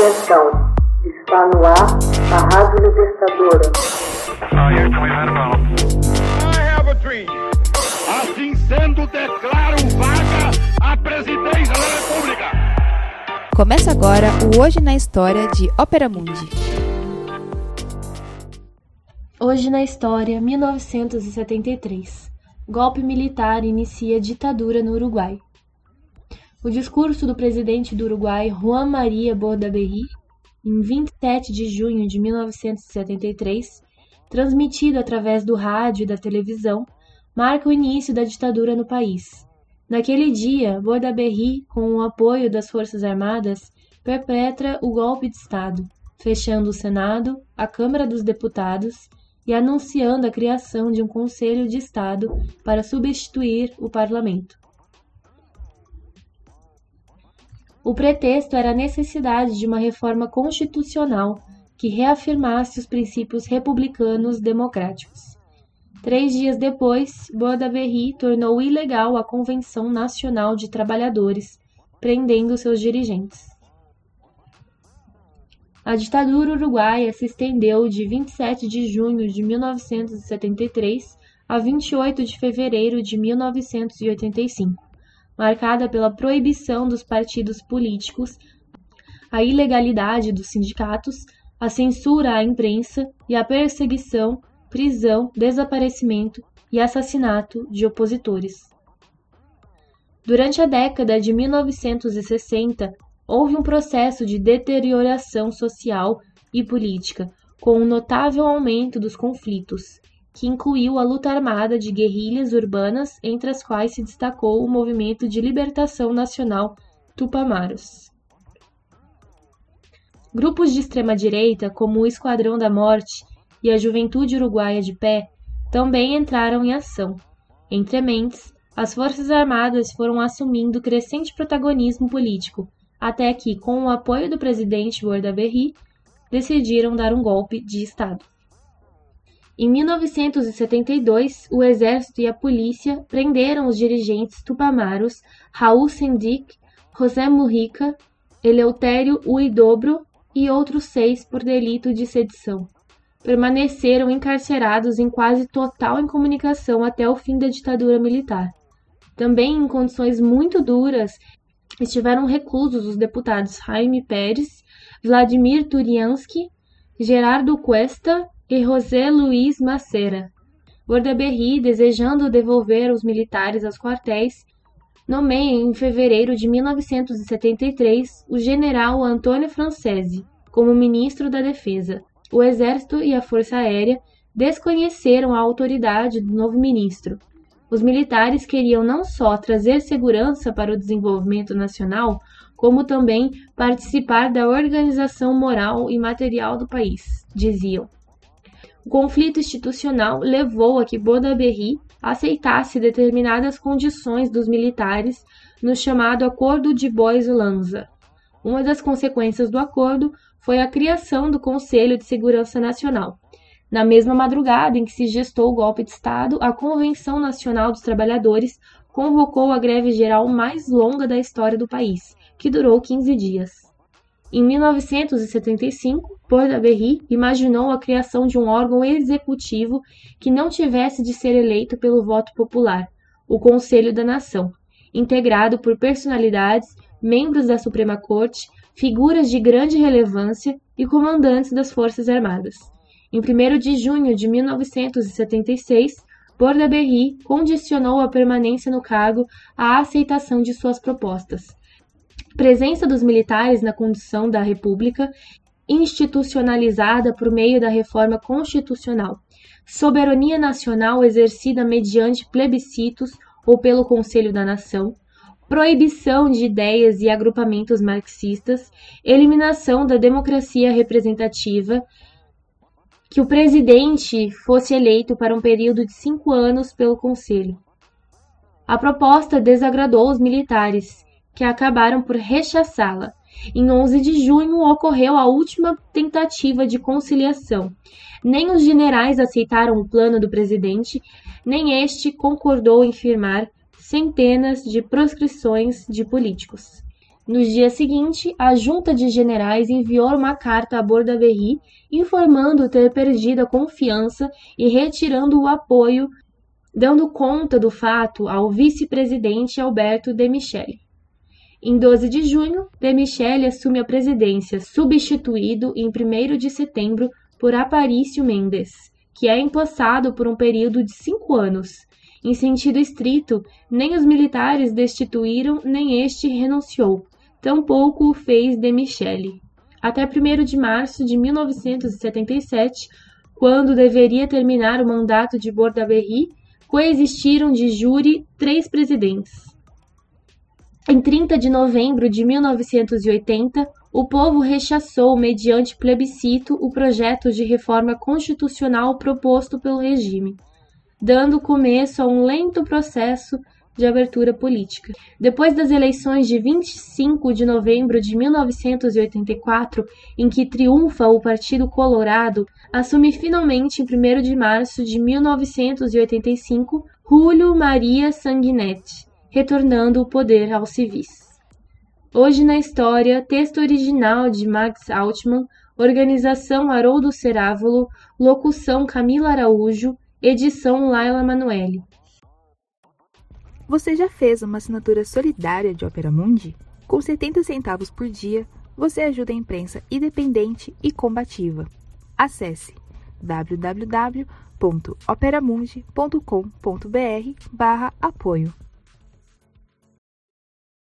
Atenção, está no ar a Rádio Libertadora. Assim sendo, declaro vaga a presidência da República. Começa agora o Hoje na História de Ópera Mundi. Hoje na História, 1973. Golpe militar inicia ditadura no Uruguai. O discurso do presidente do Uruguai, Juan Maria Bordaberry, em 27 de junho de 1973, transmitido através do rádio e da televisão, marca o início da ditadura no país. Naquele dia, Bordaberry, com o apoio das Forças Armadas, perpetra o golpe de Estado, fechando o Senado, a Câmara dos Deputados e anunciando a criação de um Conselho de Estado para substituir o parlamento. O pretexto era a necessidade de uma reforma constitucional que reafirmasse os princípios republicanos democráticos. Três dias depois, Bordaberry tornou ilegal a Convenção Nacional de Trabalhadores, prendendo seus dirigentes. A ditadura uruguaia se estendeu de 27 de junho de 1973 a 28 de fevereiro de 1985 marcada pela proibição dos partidos políticos, a ilegalidade dos sindicatos, a censura à imprensa e a perseguição, prisão, desaparecimento e assassinato de opositores. Durante a década de 1960, houve um processo de deterioração social e política, com um notável aumento dos conflitos, que incluiu a luta armada de guerrilhas urbanas, entre as quais se destacou o Movimento de Libertação Nacional Tupamaros. Grupos de extrema-direita, como o Esquadrão da Morte e a Juventude Uruguaia de Pé, também entraram em ação. Entre mentes, as Forças Armadas foram assumindo crescente protagonismo político, até que, com o apoio do presidente Bordaberry, decidiram dar um golpe de Estado. Em 1972, o exército e a polícia prenderam os dirigentes tupamaros Raul Sendic, José Mujica, Eleutério Uidobro e outros seis por delito de sedição. Permaneceram encarcerados em quase total incomunicação até o fim da ditadura militar. Também em condições muito duras estiveram reclusos os deputados Jaime Pérez, Vladimir Turiansky, Gerardo Cuesta e José Luiz Macera. Bordaberry, desejando devolver os militares aos quartéis, nomeia em fevereiro de 1973 o general Antônio Francese como ministro da Defesa. O Exército e a Força Aérea desconheceram a autoridade do novo ministro. Os militares queriam não só trazer segurança para o desenvolvimento nacional, como também participar da organização moral e material do país, diziam. Conflito institucional levou a que Bordaberry aceitasse determinadas condições dos militares no chamado Acordo de Bois-Lanza. Uma das consequências do acordo foi a criação do Conselho de Segurança Nacional. Na mesma madrugada em que se gestou o golpe de Estado, a Convenção Nacional dos Trabalhadores convocou a greve geral mais longa da história do país, que durou 15 dias. Em 1975, Bordaberry imaginou a criação de um órgão executivo que não tivesse de ser eleito pelo voto popular, o Conselho da Nação, integrado por personalidades, membros da Suprema Corte, figuras de grande relevância e comandantes das Forças Armadas. Em 1 de junho de 1976, Bordaberry condicionou a permanência no cargo à aceitação de suas propostas presença dos militares na condução da República, institucionalizada por meio da reforma constitucional, soberania nacional exercida mediante plebiscitos ou pelo Conselho da Nação, proibição de ideias e agrupamentos marxistas, eliminação da democracia representativa, que o presidente fosse eleito para um período de cinco anos pelo Conselho. A proposta desagradou os militares que acabaram por rechaçá-la. Em 11 de junho ocorreu a última tentativa de conciliação. Nem os generais aceitaram o plano do presidente, nem este concordou em firmar centenas de proscrições de políticos. No dia seguinte, a junta de generais enviou uma carta a Bordaberry informando ter perdido a confiança e retirando o apoio, dando conta do fato ao vice-presidente Alberto de Michele. Em 12 de junho, de Michele assume a presidência, substituído em 1 de setembro por Aparício Mendes, que é empossado por um período de cinco anos. Em sentido estrito, nem os militares destituíram, nem este renunciou, tampouco o fez de Michele. Até 1 de março de 1977, quando deveria terminar o mandato de Bordaberry, coexistiram de júri três presidentes. Em 30 de novembro de 1980, o povo rechaçou, mediante plebiscito, o projeto de reforma constitucional proposto pelo regime, dando começo a um lento processo de abertura política. Depois das eleições de 25 de novembro de 1984, em que triunfa o Partido Colorado, assume finalmente em 1 de março de 1985 Julio Maria Sanguinetti, retornando o poder aos civis. Hoje na História, texto original de Max Altman, organização Haroldo Cerávolo, locução Camila Araújo, edição Laila Manoeli. Você já fez uma assinatura solidária de Opera Mundi? Com 70 centavos por dia, você ajuda a imprensa independente e combativa. Acesse www.operamundi.com.br/apoio.